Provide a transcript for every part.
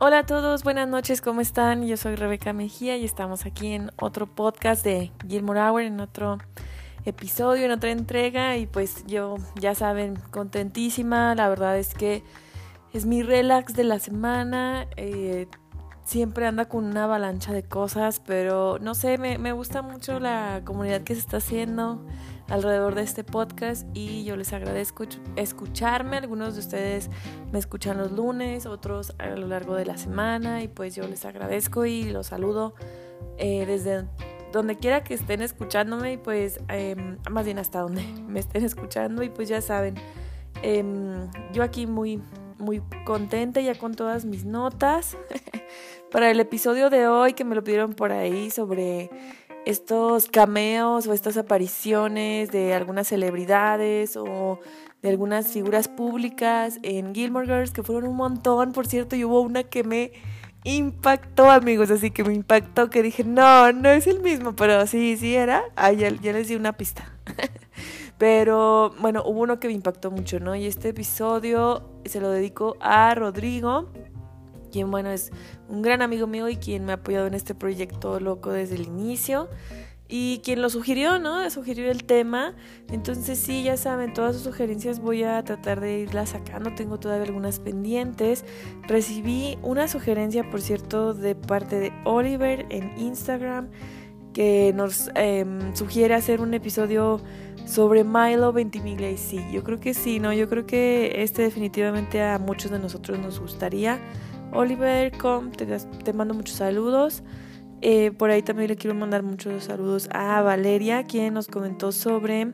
Hola a todos, buenas noches, ¿cómo están? Yo soy Rebeca Mejía y estamos aquí en otro podcast de Gilmore Hour, en otro episodio, en otra entrega y pues yo ya saben, contentísima, la verdad es que es mi relax de la semana, eh, siempre anda con una avalancha de cosas, pero no sé, me, me gusta mucho la comunidad que se está haciendo alrededor de este podcast y yo les agradezco escucharme. Algunos de ustedes me escuchan los lunes, otros a lo largo de la semana y pues yo les agradezco y los saludo eh, desde donde quiera que estén escuchándome y pues em, más bien hasta donde me estén escuchando y pues ya saben, em, yo aquí muy muy contenta ya con todas mis notas para el episodio de hoy que me lo pidieron por ahí sobre estos cameos o estas apariciones de algunas celebridades o de algunas figuras públicas en Gilmore Girls, que fueron un montón, por cierto, y hubo una que me impactó, amigos, así que me impactó, que dije, no, no es el mismo, pero sí, sí era, ah, ya, ya les di una pista. pero bueno, hubo uno que me impactó mucho, ¿no? Y este episodio se lo dedico a Rodrigo, quien bueno es un gran amigo mío y quien me ha apoyado en este proyecto loco desde el inicio y quien lo sugirió, ¿no? Sugirió el tema. Entonces sí, ya saben, todas sus sugerencias voy a tratar de irlas sacando. Tengo todavía algunas pendientes. Recibí una sugerencia, por cierto, de parte de Oliver en Instagram que nos em, sugiere hacer un episodio sobre Milo Ventimiglia y sí, yo creo que sí, ¿no? Yo creo que este definitivamente a muchos de nosotros nos gustaría. Oliver, com, te, mando muchos saludos. Eh, por ahí también le quiero mandar muchos saludos a Valeria, quien nos comentó sobre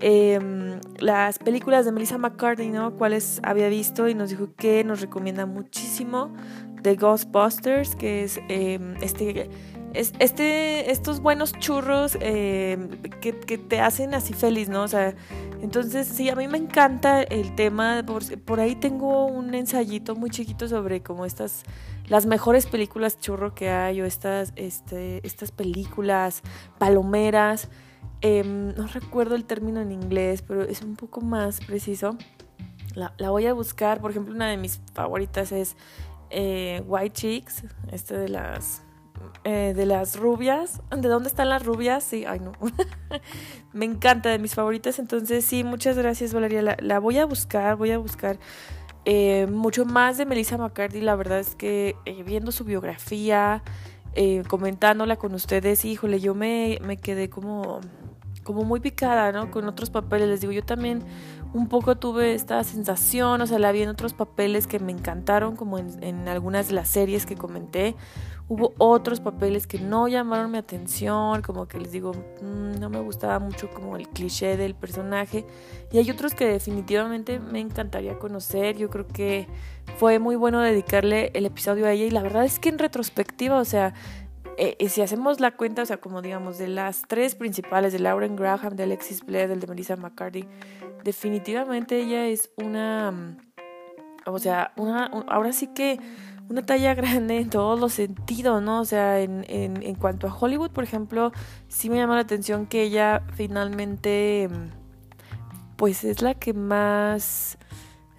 em, las películas de Melissa McCarthy, ¿no? Cuáles había visto y nos dijo que nos recomienda muchísimo The Ghostbusters, que es em, este es, este, estos buenos churros eh, que, te hacen así feliz, ¿no? O sea, entonces sí, a mí me encanta el tema, por, ahí tengo un ensayito muy chiquito sobre como estas, las mejores películas churro que hay o estas, este, estas películas palomeras. Em, no recuerdo el término en inglés, pero es un poco más preciso. La, la voy a buscar, por ejemplo, una de mis favoritas es eh, White Chicks, este de las eh, de las rubias. ¿De dónde están las rubias? Sí, ay no. Me encanta, de mis favoritas. Entonces, sí, muchas gracias, Valeria. La, voy a buscar, voy a buscar eh, mucho más de Melissa McCarthy. La verdad es que eh, viendo su biografía, comentándola con ustedes, híjole, yo me, me quedé como, como muy picada, ¿no? Con otros papeles. Les digo, yo también un poco tuve esta sensación, o sea, la vi en otros papeles que me encantaron, como en, algunas de las series que comenté Hubo otros papeles que no llamaron mi atención, como que les digo, mm, no me gustaba mucho como el cliché del personaje. Y hay otros que definitivamente me encantaría conocer. Yo creo que fue muy bueno dedicarle el episodio a ella. Y la verdad es que en retrospectiva, o sea, eh, si hacemos la cuenta, o sea, como digamos, de las tres principales, de Lauren Graham, de Alexis Blair, del de Melissa McCarthy, definitivamente ella es una, mm, o sea, una, ahora sí que una talla grande en todos los sentidos, ¿no? O sea, en, en, en, cuanto a Hollywood, por ejemplo, sí me llama la atención que ella finalmente, pues es la que más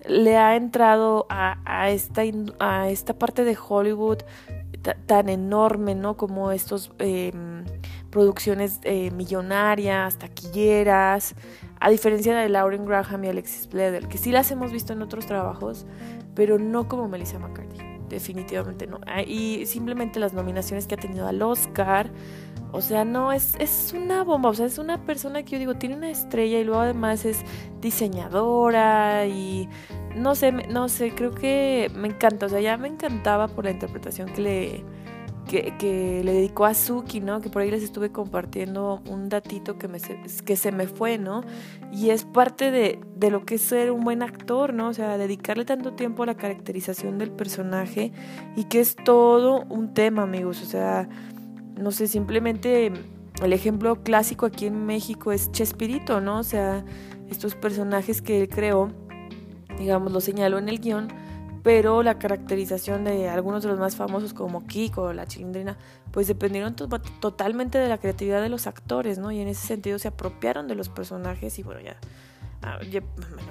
le ha entrado a, a, esta, a esta parte de Hollywood tan enorme, ¿no? Como estos em, producciones eh, millonarias, taquilleras, a diferencia de Lauren Graham y Alexis Bledel, que sí las hemos visto en otros trabajos, pero no como Melissa McCarthy definitivamente no. Ah, y simplemente las nominaciones que ha tenido al Oscar, o sea, no, es, es una bomba, o sea, es una persona que yo digo, tiene una estrella y luego además es diseñadora y no sé, no sé, creo que me encanta, o sea, ya me encantaba por la interpretación que le que, le dedicó a Suki, ¿no? Que por ahí les estuve compartiendo un datito que, me, que se me fue, ¿no? Y es parte de, de lo que es ser un buen actor, ¿no? O sea, dedicarle tanto tiempo a la caracterización del personaje y que es todo un tema, amigos. O sea, no sé, simplemente el ejemplo clásico aquí en México es Chespirito, ¿no? O sea, estos personajes que él creó, digamos, lo señaló en el guion pero la caracterización de algunos de los más famosos como Kiko o la Chilindrina, pues dependieron totalmente de la creatividad de los actores, ¿no? Y en ese sentido se apropiaron de los personajes y bueno, ya ah,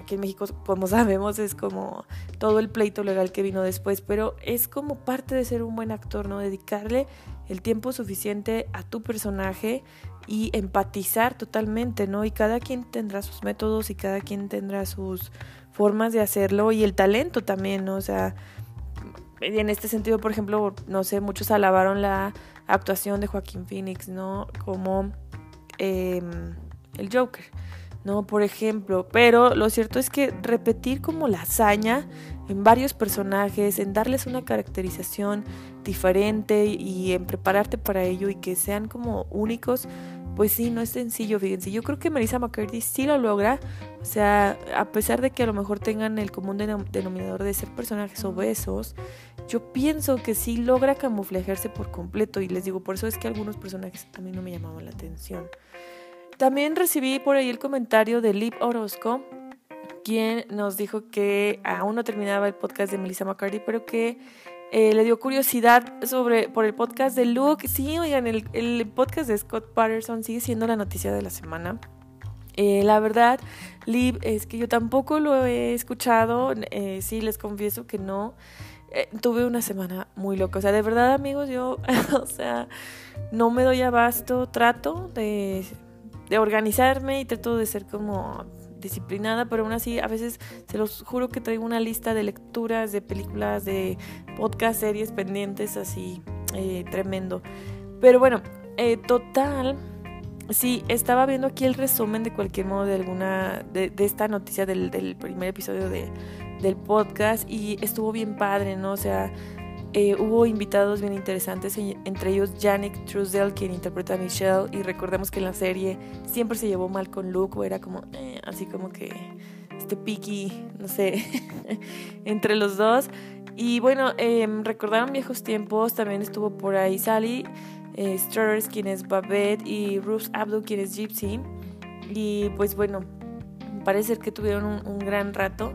aquí en México, como sabemos, es como todo el pleito legal que vino después, pero es como parte de ser un buen actor, ¿no? Dedicarle el tiempo suficiente a tu personaje y empatizar totalmente, ¿no? Y cada quien tendrá sus métodos y cada quien tendrá sus formas de hacerlo y el talento también, ¿no? O sea, en este sentido, por ejemplo, no sé, muchos alabaron la actuación de Joaquín Phoenix, ¿no? Como em, el Joker, ¿no? Por ejemplo, pero lo cierto es que repetir como la hazaña en varios personajes, en darles una caracterización diferente y en prepararte para ello y que sean como únicos, pues sí, no es sencillo, fíjense. Yo creo que Melissa McCarthy sí lo logra. O sea, a pesar de que a lo mejor tengan el común denominador de ser personajes obesos, yo pienso que sí logra camuflajearse por completo. Y les digo, por eso es que algunos personajes mí no me llamaban la atención. También recibí por ahí el comentario de Liv Orozco, quien nos dijo que aún no terminaba el podcast de Melissa McCarthy, pero que eh, le dio curiosidad sobre por el podcast de Luke. Sí, oigan, el, el podcast de Scott Patterson sigue siendo la noticia de la semana. Eh, la verdad, Liv, es que yo tampoco lo he escuchado. Eh, sí, les confieso que no. tuve una semana muy loca. O sea, de verdad, amigos, yo, o sea, no me doy abasto. Trato de, de organizarme y trato de ser como disciplinada, pero aún así a veces se los juro que traigo una lista de lecturas, de películas, de podcast, series pendientes, así eh, tremendo. Pero bueno, eh, total, sí, estaba viendo aquí el resumen de cualquier modo de alguna, de, esta noticia del, primer episodio de, del podcast y estuvo bien padre, ¿no? O sea, eh, hubo invitados bien interesantes, entre ellos Yannick Truesdell, quien interpreta a Michelle, y recordemos que en la serie siempre se llevó mal con Luke, o era como, eh, así como que este piqui, no sé, entre los dos. Y bueno, em, recordaron viejos tiempos, también estuvo por ahí Sally eh, Struthers, quien es Babette, y Ruth Abdul, quien es Gypsy. Y pues bueno, parece que tuvieron un gran rato.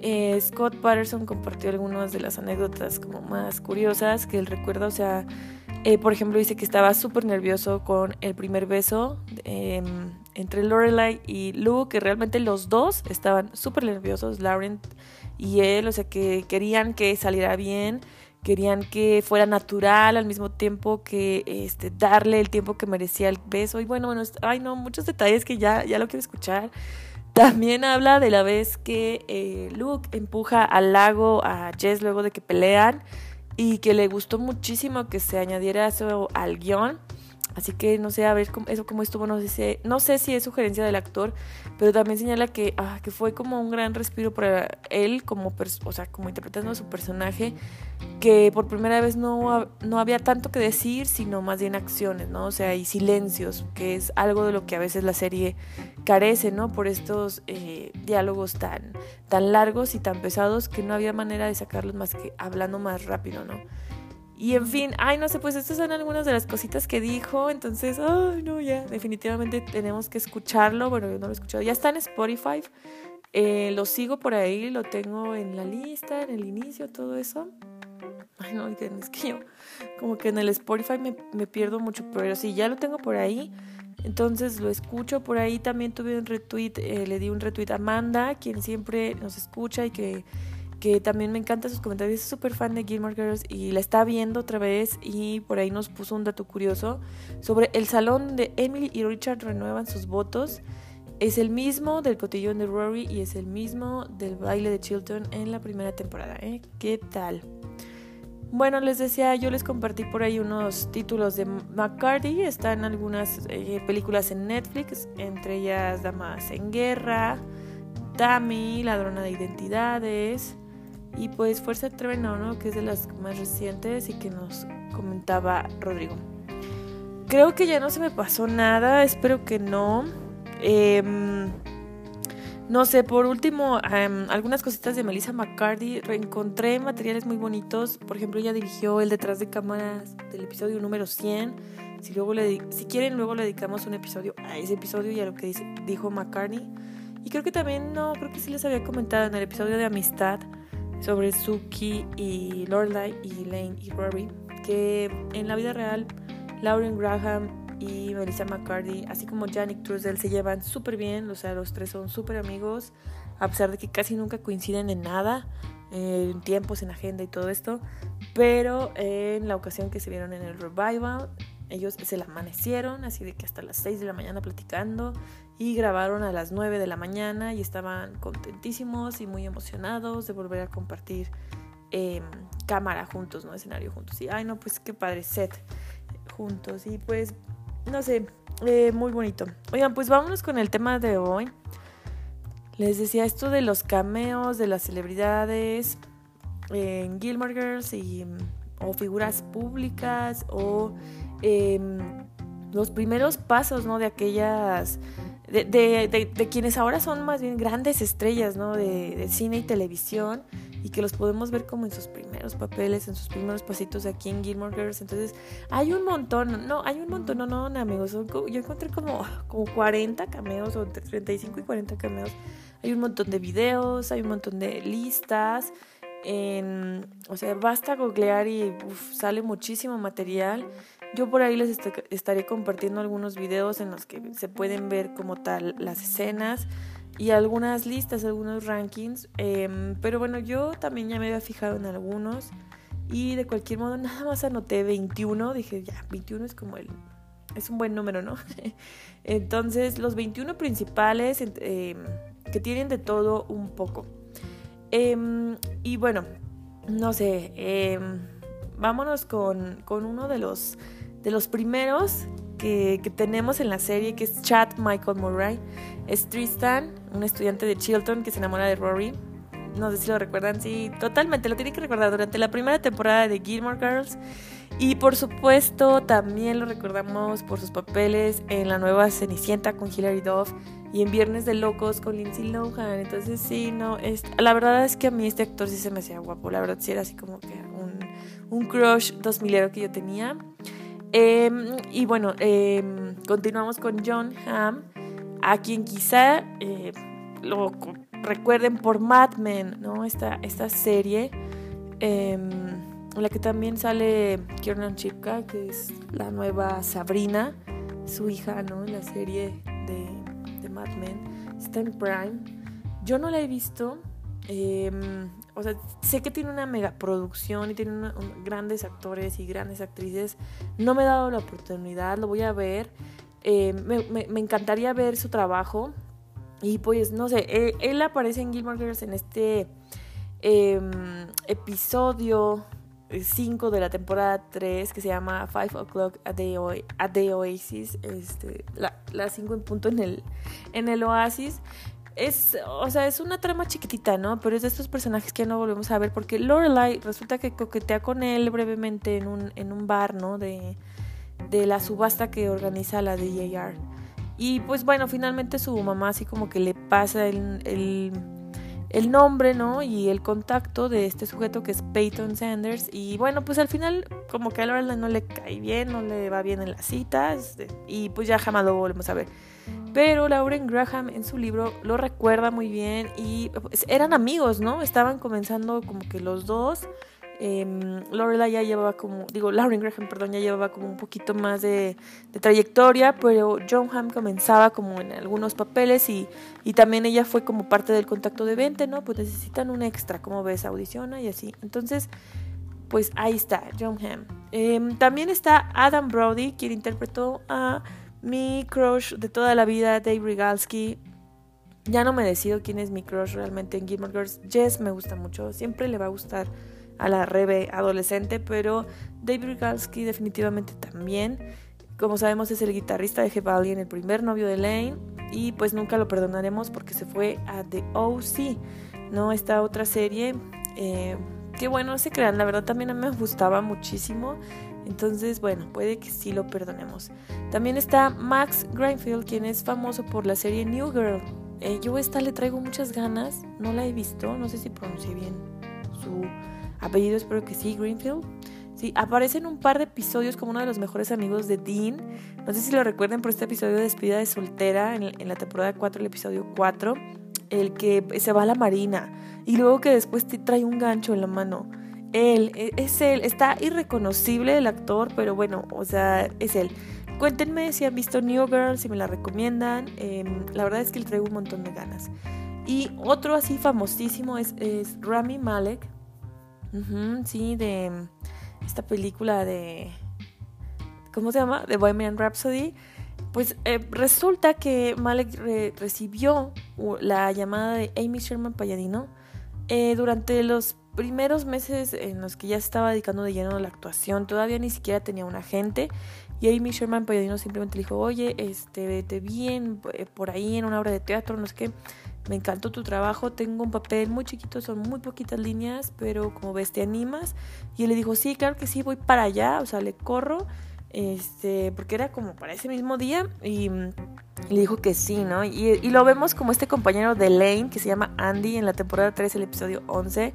Eh, Scott Patterson compartió algunas de las anécdotas como más curiosas que él recuerda, o sea, eh, por ejemplo dice que estaba súper nervioso con el primer beso em, entre Lorelai y Luke, que realmente los dos estaban súper nerviosos, Lauren y él, o sea, que querían que saliera bien, querían que fuera natural al mismo tiempo que este, darle el tiempo que merecía el beso. Y bueno, bueno, ay no, muchos detalles que ya, ya lo quiero escuchar. También habla de la vez que eh, Luke empuja al lago a Jess luego de que pelean y que le gustó muchísimo que se añadiera eso al guion. Así que no sé, a ver cómo, eso cómo estuvo, no sé, no sé si es sugerencia del actor, pero también señala que, ah, fue como un gran respiro para él, como, o sea, como interpretando a su personaje, que por primera vez no, no había tanto que decir, sino más bien acciones, ¿no? O sea, y silencios, que es algo de lo que a veces la serie carece, ¿no? Por estos eh, diálogos tan, tan largos y tan pesados que no había manera de sacarlos más que hablando más rápido, ¿no? Y en fin, ay, no sé, pues estas son algunas de las cositas que dijo. Entonces, ay, no, ya, definitivamente tenemos que escucharlo. Bueno, yo no lo he escuchado. Ya está en Spotify. Eh, lo sigo por ahí, lo tengo en la lista, en el inicio, todo eso. Ay, no, es que yo como que en el Spotify me, me pierdo mucho, pero sí, ya lo tengo por ahí. Entonces lo escucho por ahí. También tuve un retweet, eh, le di un retweet a Amanda, quien siempre nos escucha y que que también me encanta sus comentarios, es súper fan de Gilmore Girls y la está viendo otra vez y por ahí nos puso un dato curioso sobre el salón de Emily y Richard renuevan sus votos. Es el mismo del cotillón de Rory y es el mismo del baile de Chilton en la primera temporada. ¿eh? ¿Qué tal? Bueno, les decía, yo les compartí por ahí unos títulos de McCarthy. Están algunas eh, películas en Netflix, entre ellas Damas en Guerra, Tammy, Ladrona de Identidades, y pues Fuerza Treveno, ¿no? Que es de las más recientes y que nos comentaba Rodrigo. Creo que ya no se me pasó nada, espero que no. Em, no sé, por último, em, algunas cositas de Melissa McCarthy. Reencontré materiales muy bonitos. Por ejemplo, ella dirigió el detrás de cámaras del episodio número 100. Si, luego le, si quieren, luego le dedicamos un episodio a ese episodio y a lo que dice, dijo McCartney. Y creo que también, no, creo que sí les había comentado en el episodio de Amistad sobre Suki y Lorelai y Lane y Rory, que en la vida real Lauren Graham y Melissa McCarthy, así como Janik Trussell, se llevan súper bien, o sea, los tres son súper amigos, a pesar de que casi nunca coinciden en nada, en tiempos, en agenda y todo esto, pero en la ocasión que se vieron en el revival, ellos se la amanecieron, así de que hasta las 6 de la mañana platicando y grabaron a las 9 de la mañana y estaban contentísimos y muy emocionados de volver a compartir eh, cámara juntos, ¿no? Escenario juntos. Y, ay, no, pues qué padre, set juntos. Y pues, no sé, eh, muy bonito. Oigan, pues vámonos con el tema de hoy. Les decía esto de los cameos de las celebridades en Gilmore Girls y, o figuras públicas o em, los primeros pasos, ¿no? De aquellas de, de, de, quienes ahora son más bien grandes estrellas ¿no? de, cine y televisión y que los podemos ver como en sus primeros papeles, en sus primeros pasitos aquí en Gilmore Girls. Entonces, hay un montón, no, hay un montón, no, no, amigos. Yo encontré como, como 40 cameos, o entre 35 y 40 cameos. Hay un montón de videos, hay un montón de listas. En, o sea, basta googlear y sale muchísimo material. Yo por ahí les estaré compartiendo algunos videos en los que se pueden ver como tal las escenas y algunas listas, algunos rankings. Em, pero bueno, yo también ya me había fijado en algunos y de cualquier modo nada más anoté 21. Dije, ya, 21 es como el... Es un buen número, ¿no? Entonces, los 21 principales em, que tienen de todo un poco. Em, y bueno, no sé, vámonos con, con uno de los de los primeros que, tenemos en la serie, que es Chad Michael Murray. Es Tristan, un estudiante de Chilton que se enamora de Rory. No sé si lo recuerdan, sí, totalmente, lo tienen que recordar durante la primera temporada de Gilmore Girls. Y por supuesto también lo recordamos por sus papeles en la nueva Cenicienta con Hilary Duff y en Viernes de Locos con Lindsay Lohan. Entonces sí, no, es, la verdad es que a mí este actor sí se me hacía guapo, la verdad sí era así como que un, un crush dos milero que yo tenía. Em, y bueno, em, continuamos con John Hamm, a quien quizá eh, lo recuerden por Mad Men, ¿no? Esta, esta serie em, en la que también sale Kiernan Chipka, que es la nueva Sabrina, su hija, ¿no? En la serie de, Mad Men. Está en Prime. Yo no la he visto. O sea, sé que tiene una megaproducción y tiene grandes actores y grandes actrices. No me he dado la oportunidad, lo voy a ver. Eh, me, encantaría ver su trabajo. Y pues, no sé, eh, él, aparece en Gilmore Girls en este em, episodio 5 de la temporada 3 que se llama Five O'Clock at the, Oasis. Este, la 5 en punto en el, en el Oasis es, o sea, es una trama chiquitita, ¿no? Pero es de estos personajes que ya no volvemos a ver porque Lorelai resulta que coquetea con él brevemente en un, en un bar, ¿no? De, de la subasta que organiza la DJR. Y pues bueno, finalmente su mamá así como que le pasa el, el, el nombre, ¿no? Y el contacto de este sujeto que es Peyton Sanders. Y bueno, pues al final como que a Lorelai no le cae bien, no le va bien en las citas. Y pues ya jamás lo volvemos a ver. Pero Lauren Graham en su libro lo recuerda muy bien y pues, eran amigos, ¿no? Estaban comenzando como que los dos. Eh, Lorelai ya llevaba como, digo, Lauren Graham, perdón, ya llevaba como un poquito más de, trayectoria, pero John Hamm comenzaba como en algunos papeles y, y, también ella fue como parte del contacto de 20, ¿no? Pues necesitan un extra, como ves, audiciona y así. Entonces, pues ahí está, John Hamm. Em, también está Adam Brody, quien interpretó a mi crush de toda la vida, Dave Rigalski. Ya no me decido quién es mi crush realmente en Gilmore Girls. Jess me gusta mucho, siempre le va a gustar a la Rebe adolescente, pero Dave Rigalski definitivamente también. Como sabemos es el guitarrista de en el primer novio de Lane, y pues nunca lo perdonaremos porque se fue a The OC, ¿no? Esta otra serie, eh, que bueno, se crean, la verdad también a mí me gustaba muchísimo. Entonces, bueno, puede que sí lo perdonemos. También está Max Greenfield, quien es famoso por la serie New Girl. Eh, yo esta le traigo muchas ganas, no la he visto, no sé si pronuncié bien su apellido, espero que sí, Greenfield. Sí, aparece en un par de episodios como uno de los mejores amigos de Dean. No sé si lo recuerden por este episodio de despedida de soltera en, en la temporada 4, el episodio 4, el que se va a la marina y luego que después te trae un gancho en la mano él, e, es él, está irreconocible el actor, pero bueno, o sea, es él. cuéntenme si han visto New Girl, si me la recomiendan. Em, la verdad es que le traigo un montón de ganas. Y otro así famosísimo es, Rami Malek. Sí, de esta película de... ¿Cómo se llama? De Bohemian Rhapsody. Pues eh, resulta que Malek recibió la llamada de Amy Sherman Palladino eh, durante los primeros meses en los que ya estaba dedicando de lleno a la actuación. Todavía ni siquiera tenía un agente. Y Amy Sherman Palladino simplemente le dijo, oye, este, te vi eh, por ahí en una obra de teatro, no sé qué. Me encantó tu trabajo, tengo un papel muy chiquito, son muy poquitas líneas, pero como ves, te animas. Y él le dijo, sí, claro que sí, voy para allá, o sea, le corro, este, porque era como para ese mismo día. Y le dijo que sí, ¿no? Y, y lo vemos como este compañero de Lane, que se llama Andy, en la temporada 3, el episodio 11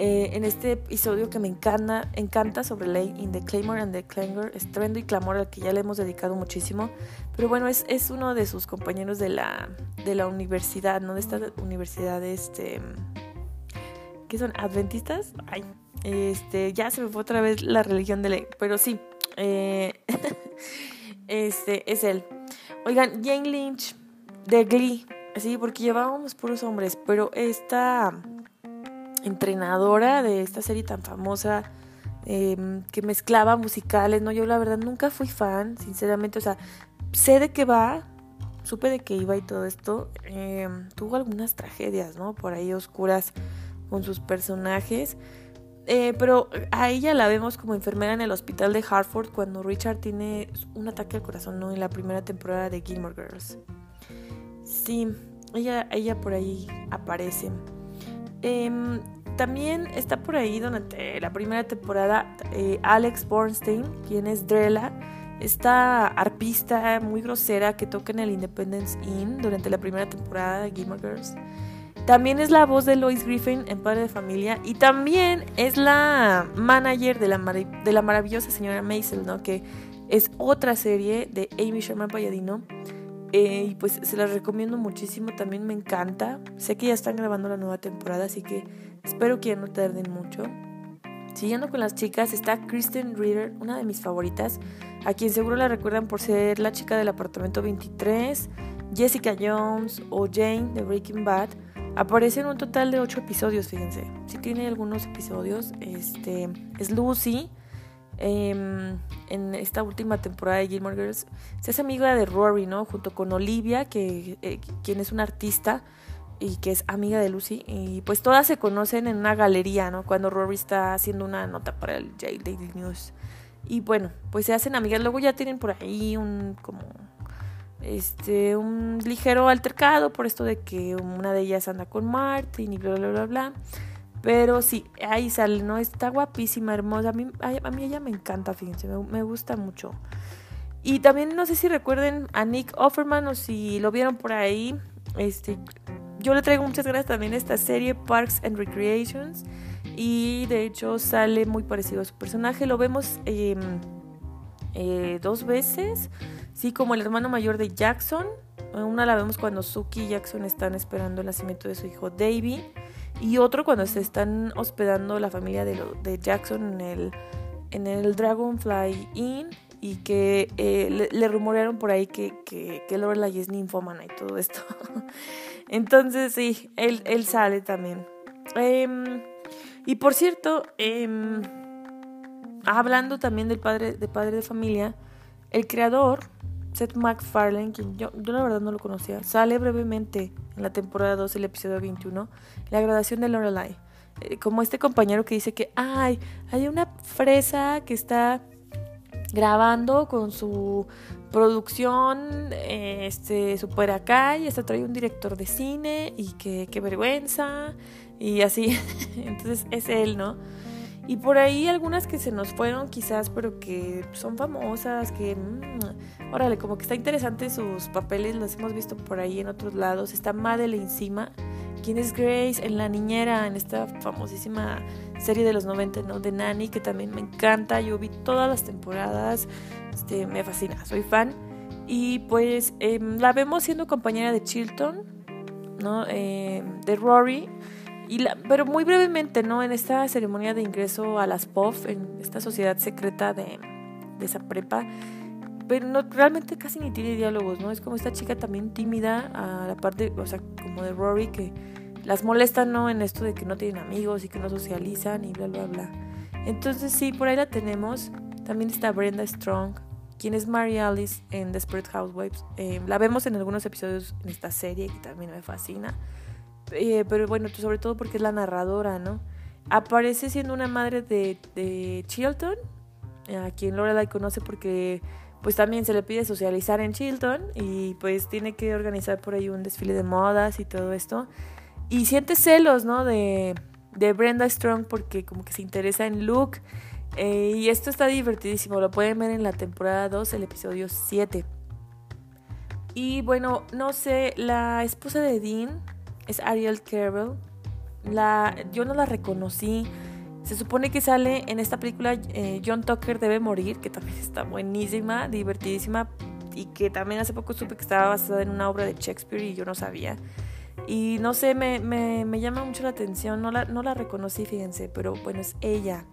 eh, en este episodio que me encanta, encanta sobre Ley in the Claymore and the Clangor, estruendo y clamor al que ya le hemos dedicado muchísimo. Pero bueno, es, es uno de sus compañeros de la, de la universidad, ¿no? De esta universidad, este. ¿Qué son? ¿Adventistas? Ay, este, ya se me fue otra vez la religión de Ley, pero sí. Eh, este, es él. Oigan, Jane Lynch de Glee, sí, porque llevábamos puros hombres, pero esta entrenadora de esta serie tan famosa em, que mezclaba musicales, ¿no? Yo la verdad nunca fui fan, sinceramente, o sea, sé de qué va, supe de qué iba y todo esto, em, tuvo algunas tragedias, ¿no? Por ahí oscuras con sus personajes. Eh, pero a ella la vemos como enfermera en el hospital de Hartford cuando Richard tiene un ataque al corazón, ¿no? En la primera temporada de Gilmore Girls. Sí, ella, ella por ahí aparece. Em, también está por ahí durante la primera temporada eh, Alex Bornstein, quien es Drella, esta arpista muy grosera que toca en el Independence Inn durante la primera temporada de Gilmore Girls. También es la voz de Lois Griffin en Padre de Familia y también es la manager de la, de la maravillosa señora Maisel, ¿no? que es otra serie de Amy Sherman Palladino eh, y pues se las recomiendo muchísimo, también me encanta. Sé que ya están grabando la nueva temporada, así que espero que ya no tarden mucho. Siguiendo con las chicas está Kristen Reader, una de mis favoritas, a quien seguro la recuerdan por ser la chica del apartamento 23, Jessica Jones o Jane de Breaking Bad. Aparece en un total de 8 episodios, fíjense. Si tiene algunos episodios. Este es Lucy, Em, en esta última temporada de Gilmore Girls, se hace amiga de Rory, ¿no? Junto con Olivia, que eh, quien es una artista y que es amiga de Lucy. Y pues todas se conocen en una galería, ¿no? Cuando Rory está haciendo una nota para el J Daily News. Y bueno, pues se hacen amigas. Luego ya tienen por ahí un como este un ligero altercado por esto de que una de ellas anda con Martin y bla bla bla bla. Pero sí, ahí sale, ¿no? Está guapísima, hermosa. A mí, a mí ella me encanta, fíjense, me, gusta mucho. Y también no sé si recuerden a Nick Offerman o si lo vieron por ahí. Este, yo le traigo muchas gracias también a esta serie Parks and Recreations. Y de hecho sale muy parecido a su personaje. Lo vemos em, eh, dos veces. Sí, como el hermano mayor de Jackson. Una la vemos cuando Suki y Jackson están esperando el nacimiento de su hijo Davy. Y otro cuando se están hospedando la familia de, de Jackson en el, en el Dragonfly Inn y que eh, le, rumorearon por ahí que, que, que Lorelai es ninfómana y todo esto. Entonces sí, él, él sale también. Em, y por cierto, em, hablando también del padre, de padre de familia, el creador Seth MacFarlane, quien yo, yo la verdad no lo conocía, sale brevemente en la temporada 2, el episodio 21, la graduación de Lorelai. Eh, como este compañero que dice que, ay, hay una fresa que está grabando con su producción este super acá y hasta trae un director de cine y que qué vergüenza y así entonces es él no y por ahí algunas que se nos fueron quizás, pero que son famosas, que, mmm, órale, como que está interesante sus papeles, las hemos visto por ahí en otros lados. Está Madeleine encima, quien es Grace en La Niñera, en esta famosísima serie de los 90, ¿no? De Nanny, que también me encanta. Yo vi todas las temporadas, este, me fascina, soy fan. Y pues em, la vemos siendo compañera de Chilton, ¿no? Em, de Rory pero muy brevemente, ¿no? En esta ceremonia de ingreso a las POF, en esta sociedad secreta de, esa prepa, pero no, realmente casi ni tiene diálogos, ¿no? Es como esta chica también tímida, a la parte, o sea, como de Rory, que las molesta, ¿no? En esto de que no tienen amigos y que no socializan y bla, bla, bla. Entonces sí, por ahí la tenemos. También está Brenda Strong, quien es Mary Alice en Desperate Housewives. Eh, la vemos en algunos episodios en esta serie que también me fascina. Eh, pero bueno, sobre todo porque es la narradora, ¿no? Aparece siendo una madre de, de Chilton, a quien Lorelai conoce porque pues también se le pide socializar en Chilton y pues tiene que organizar por ahí un desfile de modas y todo esto. Y siente celos, ¿no? De, de Brenda Strong porque como que se interesa en Luke. Eh, y esto está divertidísimo, lo pueden ver en la temporada 2, el episodio 7. Y bueno, no sé, la esposa de Dean es Ariel Carroll. La, yo no la reconocí. Se supone que sale en esta película eh, John Tucker debe morir, que también está buenísima, divertidísima y que también hace poco supe que estaba basada en una obra de Shakespeare y yo no sabía. Y no sé, me, me, me llama mucho la atención, no la, no la reconocí, fíjense, pero bueno, es ella.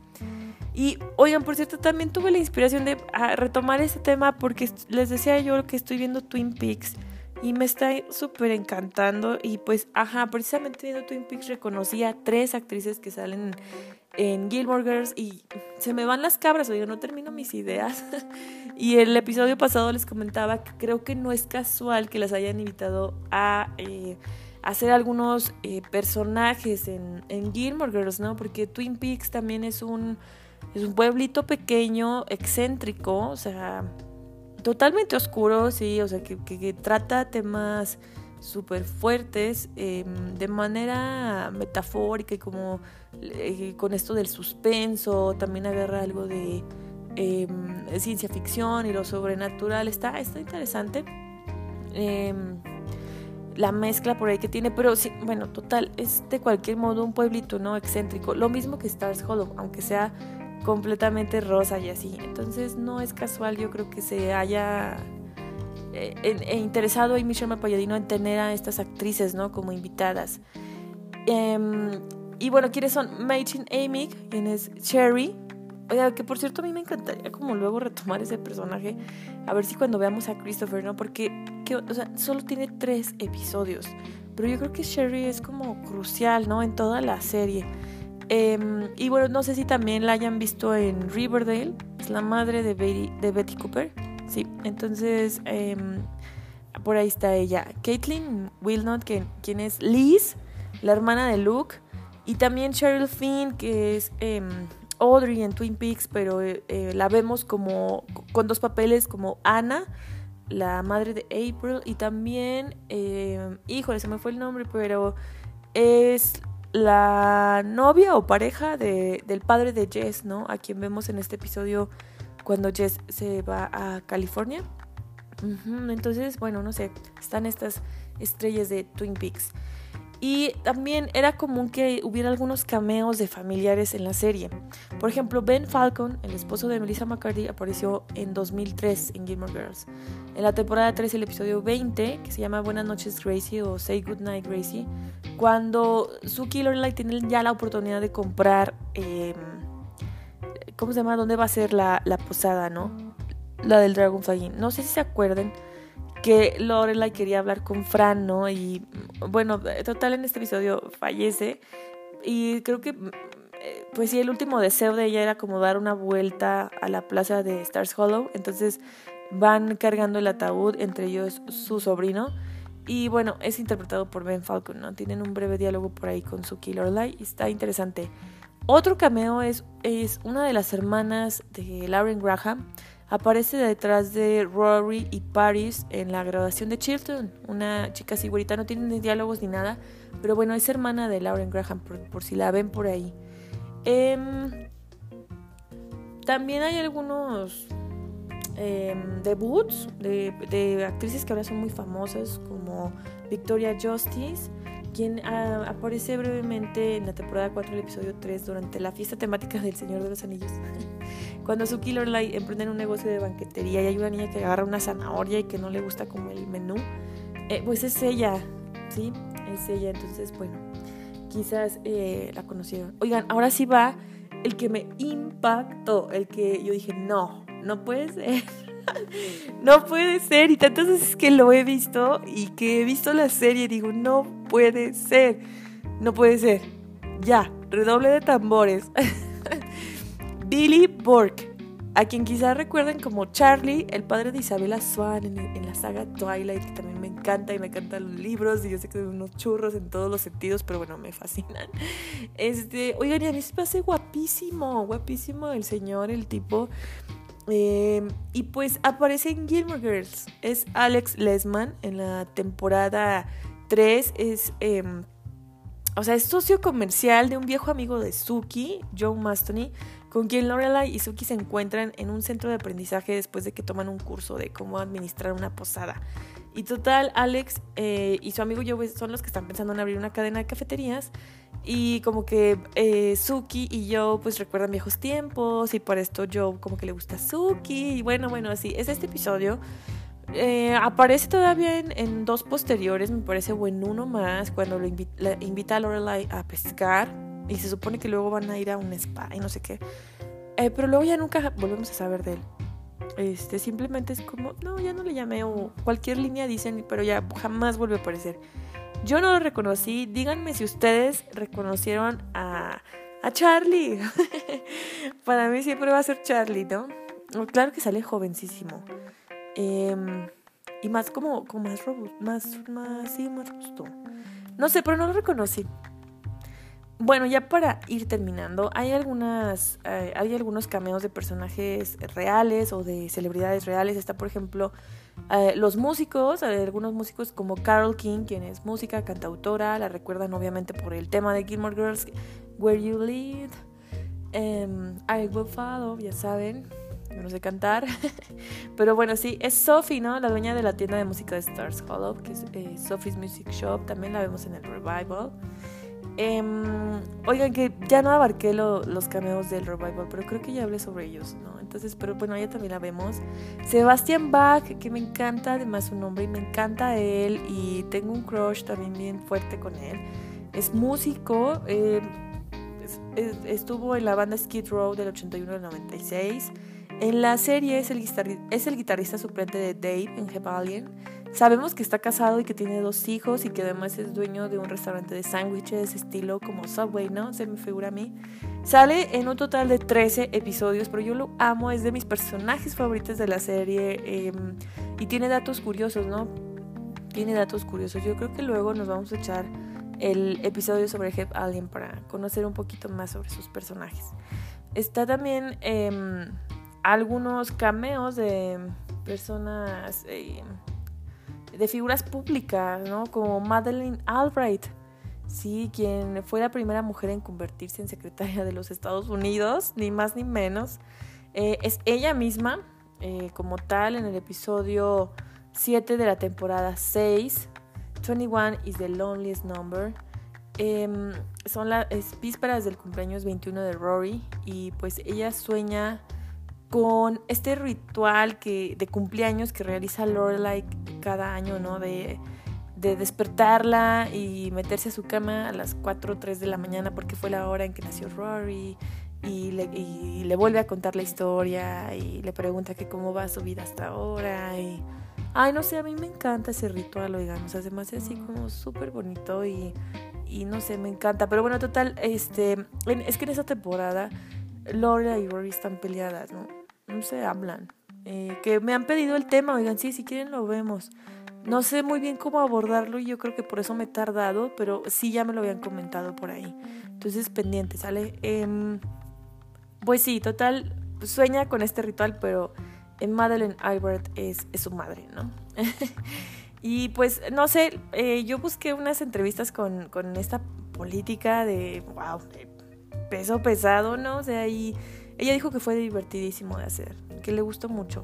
Y oigan, por cierto, también tuve la inspiración de ah, retomar ese tema porque les decía yo que estoy viendo Twin Peaks y me está súper encantando. Y pues, ajá, precisamente viendo Twin Peaks reconocí a tres actrices que salen en Gilmore Girls y se me van las cabras, oigan, no termino mis ideas. y el episodio pasado les comentaba que creo que no es casual que las hayan invitado a... Eh, hacer algunos eh, personajes en, en Gilmore Girls, ¿no? Porque Twin Peaks también es un, es un pueblito pequeño, excéntrico, o sea, totalmente oscuro, sí, o sea, que, trata temas súper fuertes em, de manera metafórica y como eh, con esto del suspenso, también agarra algo de em, ciencia ficción y lo sobrenatural, está, está interesante. Em, la mezcla por ahí que tiene, pero sí, bueno, total, es de cualquier modo un pueblito, ¿no? Excéntrico, lo mismo que Stars Hollow, aunque sea completamente rosa y así. Entonces no es casual, yo creo que se haya eh, e interesado y Michelle Mapalladino en tener a estas actrices, ¿no? Como invitadas. Em, y bueno, ¿quiénes son? Machen Amy, quien es Cherry, Oiga, que por cierto a mí me encantaría como luego retomar ese personaje. A ver si cuando veamos a Christopher, ¿no? Porque o sea, solo tiene tres episodios. Pero yo creo que Sherry es como crucial, ¿no? En toda la serie. Em, y bueno, no sé si también la hayan visto en Riverdale. Es la madre de Betty, de Betty Cooper. Sí, entonces em, por ahí está ella. Caitlin Wilnot, que, quien es Liz, la hermana de Luke. Y también Cheryl Finn, que es em, Audrey en Twin Peaks, pero eh, eh, la vemos como con dos papeles como Anna, la madre de April, y también, híjole, se me fue el nombre, pero es la novia o pareja de, del padre de Jess, ¿no? A quien vemos en este episodio cuando Jess se va a California. Entonces, bueno, no sé, están estas estrellas de Twin Peaks. Y también era común que hubiera algunos cameos de familiares en la serie. Por ejemplo, Ben Falcon, el esposo de Melissa McCarthy, apareció en 2003 en Gilmore Girls. En la temporada 3, el episodio 20, que se llama Buenas noches Gracie o Say Good Night Gracie, cuando Suki y Lorelai tienen ya la oportunidad de comprar, em, ¿cómo se llama? ¿Dónde va a ser la, la posada, no? La del Dragonfly No sé si se acuerdan que Lorelai quería hablar con Fran, ¿no? Y bueno, total en este episodio fallece y creo que pues sí, el último deseo de ella era como dar una vuelta a la plaza de Stars Hollow, entonces van cargando el ataúd, entre ellos su sobrino. Y bueno, es interpretado por Ben Falcon, ¿no? Tienen un breve diálogo por ahí con su Killer Lorelai y está interesante. Otro cameo es, es una de las hermanas de Lauren Graham, aparece detrás de Rory y Paris en la graduación de Chilton. Una chica así no tiene ni diálogos ni nada, pero bueno, es hermana de Lauren Graham, por, si la ven por ahí. Em, también hay algunos em, debuts de, de, actrices que ahora son muy famosas, como Victoria Justice, quien ah, aparece brevemente en la temporada 4 del episodio 3 durante la fiesta temática del Señor de los Anillos. Cuando su Killer Light emprenden un negocio de banquetería y hay una niña que agarra una zanahoria y que no le gusta como el menú, eh, pues es ella, ¿sí? Es ella, entonces, bueno, quizás eh, la conocieron. Oigan, ahora sí va el que me impactó, el que yo dije, no, no puede ser. no puede ser. Y tantas veces que lo he visto y que he visto la serie, digo, no puede ser. No puede ser. Ya, redoble de tambores. Billy Burke a quien quizás recuerden como Charlie, el padre de Isabella Swan en, la saga Twilight, que también me encanta y me encantan los libros y yo sé que son unos churros en todos los sentidos, pero bueno, me fascinan. Este, oigan, y a mí se me guapísimo, guapísimo el señor, el tipo. Eh, y pues aparece en Gilmore Girls. Es Alex Lesman en la temporada 3. Es, em, o sea, es socio comercial de un viejo amigo de Suki, Joe Mastony, con quien Lorelai y Suki se encuentran en un centro de aprendizaje después de que toman un curso de cómo administrar una posada. Y total, Alex eh, y su amigo Joe son los que están pensando en abrir una cadena de cafeterías. Y como que eh, Suki y Joe pues recuerdan viejos tiempos y por esto Joe como que le gusta a Suki. Y bueno, bueno, así es este episodio. Eh, aparece todavía en, dos posteriores, me parece buen uno más, cuando lo invita a Lorelai a pescar y se supone que luego van a ir a un spa y no sé qué. Eh, pero luego ya nunca volvemos a saber de él. Este, simplemente es como, no, ya no le llamé o cualquier línea dicen, pero ya jamás vuelve a aparecer. Yo no lo reconocí. Díganme si ustedes reconocieron a, a Charlie. Para mí siempre va a ser Charlie, ¿no? Claro que sale jovencísimo. Em, y más como, como más robusto, más, más, sí, más robusto. No sé, pero no lo reconocí. Bueno, ya para ir terminando, hay algunas, eh, hay algunos cameos de personajes reales o de celebridades reales. Está, por ejemplo, eh, los músicos, hay algunos músicos como Carol King, quien es música, cantautora, la recuerdan obviamente por el tema de Gilmore Girls, Where You Lead, em, I Will Follow, ya saben, no sé cantar. Pero bueno, sí, es Sophie, ¿no? La dueña de la tienda de música de Stars Hollow, que es eh, Sophie's Music Shop, también la vemos en el revival. Em, oigan, que ya no abarqué los cameos del revival, pero creo que ya hablé sobre ellos, ¿no? Entonces, pero bueno, ya también la vemos. Sebastian Bach, que me encanta además su nombre y me encanta él y tengo un crush también bien fuerte con él. Es músico, em, estuvo en la banda Skid Row del 81 al 96. En la serie es el, es el guitarrista suplente de Dave en Alien Sabemos que está casado y que tiene dos hijos y que además es dueño de un restaurante de sándwiches estilo como Subway, ¿no? Se me figura a mí. Sale en un total de 13 episodios, pero yo lo amo, es de mis personajes favoritos de la serie em, y tiene datos curiosos, ¿no? Tiene datos curiosos. Yo creo que luego nos vamos a echar el episodio sobre Head Alien para conocer un poquito más sobre sus personajes. Está también em, algunos cameos de personas... Em, de figuras públicas, ¿no? Como Madeleine Albright, sí, quien fue la primera mujer en convertirse en secretaria de los Estados Unidos, ni más ni menos. Eh, es ella misma, eh, como tal, en el episodio 7 de la temporada 6, 21 is the loneliest number. Em, son las vísperas del cumpleaños 21 de Rory y pues ella sueña con este ritual que, de cumpleaños que realiza Lorelai cada año, ¿no? De, despertarla y meterse a su cama a las 4 o 3 de la mañana porque fue la hora en que nació Rory y le, vuelve a contar la historia y le pregunta que cómo va su vida hasta ahora y... Ay, no sé, a mí me encanta ese ritual, oigan, o sea, se me así como súper bonito y, y no sé, me encanta. Pero bueno, total, este, es que en esa temporada Laura y Rory están peleadas, ¿no? no se hablan. Eh, que me han pedido el tema, oigan, sí, si quieren lo vemos. No sé muy bien cómo abordarlo y yo creo que por eso me he tardado, pero sí ya me lo habían comentado por ahí. Entonces, pendiente, ¿sale? Em, pues sí, total, sueña con este ritual, pero en Madeleine Albert es, es su madre, ¿no? y pues, no sé, eh, yo busqué unas entrevistas con, con esta política de, wow, de peso pesado, ¿no? O sea, y ella dijo que fue divertidísimo de hacer, que le gustó mucho.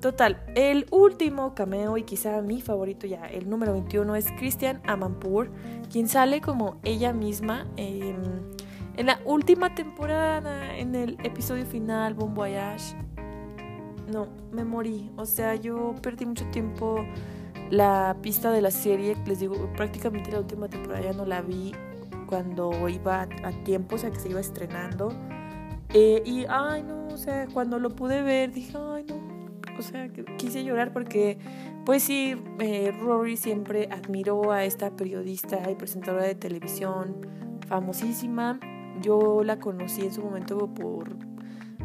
total, el último cameo y quizá mi favorito ya, el número 21, es Christian Amanpour, quien sale como ella misma en la última temporada, en el episodio final, Bon Voyage. No, me morí. O sea, yo perdí mucho tiempo la pista de la serie. Les digo, prácticamente la última temporada ya no la vi cuando iba a tiempo, o sea, que se iba estrenando. Eh, y, ay, no, o sea, cuando lo pude ver, dije, ay, no, o sea, quise llorar porque, pues sí, eh, Rory siempre admiró a esta periodista y presentadora de televisión famosísima. Yo la conocí en su momento por,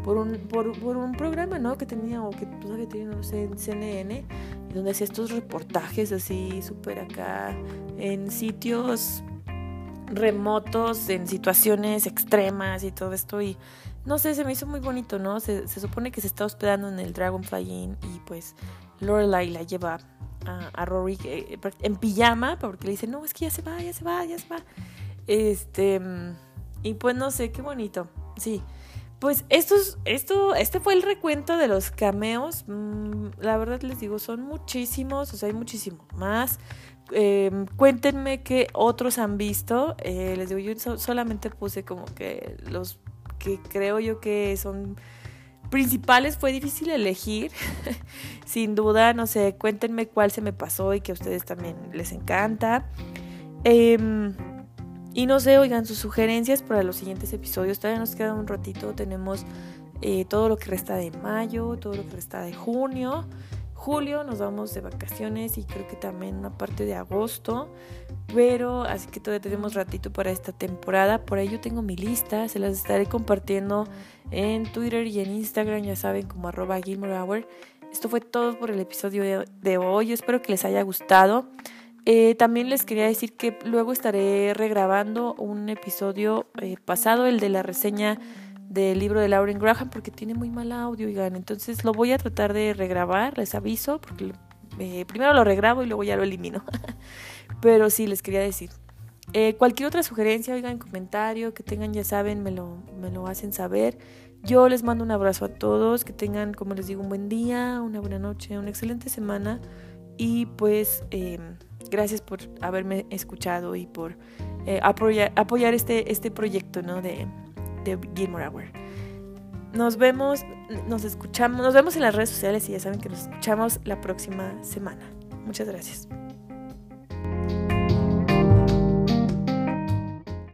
por, un, por, un programa, ¿no? Que tenía, o que todavía tenía, no sé, en CNN, donde hacía estos reportajes así, súper acá, en sitios remotos, en situaciones extremas y todo esto. Y no sé, se me hizo muy bonito, ¿no? Se, supone que se está hospedando en el Dragonfly Inn y pues Lorelai la lleva a, Rory eh, en pijama porque le dice, no, es que ya se va, ya se va, ya se va. Este, y pues no sé, qué bonito, sí. Pues esto, esto, este fue el recuento de los cameos. Mm, la verdad les digo, son muchísimos, o sea, hay muchísimo más. Em, cuéntenme qué otros han visto. Eh, les digo, yo solamente puse como que los que creo yo que son principales. Fue difícil elegir, sin duda. No sé, cuéntenme cuál se me pasó y que a ustedes también les encanta. Em, y no sé, oigan sus sugerencias para los siguientes episodios. Todavía nos queda un ratito. Tenemos eh, todo lo que resta de mayo, todo lo que resta de junio julio nos vamos de vacaciones y creo que también una parte de agosto. Pero así que todavía tenemos ratito para esta temporada. Por ahí yo tengo mi lista, se las estaré compartiendo en Twitter y en Instagram, ya saben, como arroba Gilmore. Esto fue todo por el episodio de, hoy. espero que les haya gustado. Eh, también les quería decir que luego estaré regrabando un episodio eh, pasado, el de la reseña del libro de Lauren Graham porque tiene muy mal audio, oigan. Entonces lo voy a tratar de regrabar, les aviso, porque eh, primero lo regrabo y luego ya lo elimino. Pero sí, les quería decir. Eh, cualquier otra sugerencia, oigan, comentario que tengan, ya saben, me lo, me lo hacen saber. Yo les mando un abrazo a todos, que tengan, como les digo, un buen día, una buena noche, una excelente semana. Y pues em, gracias por haberme escuchado y por eh, apoyar, apoyar este, este proyecto ¿no? de, de Gilmore Hour. Nos vemos, nos escuchamos, nos vemos en las redes sociales y ya saben que nos escuchamos la próxima semana. Muchas gracias.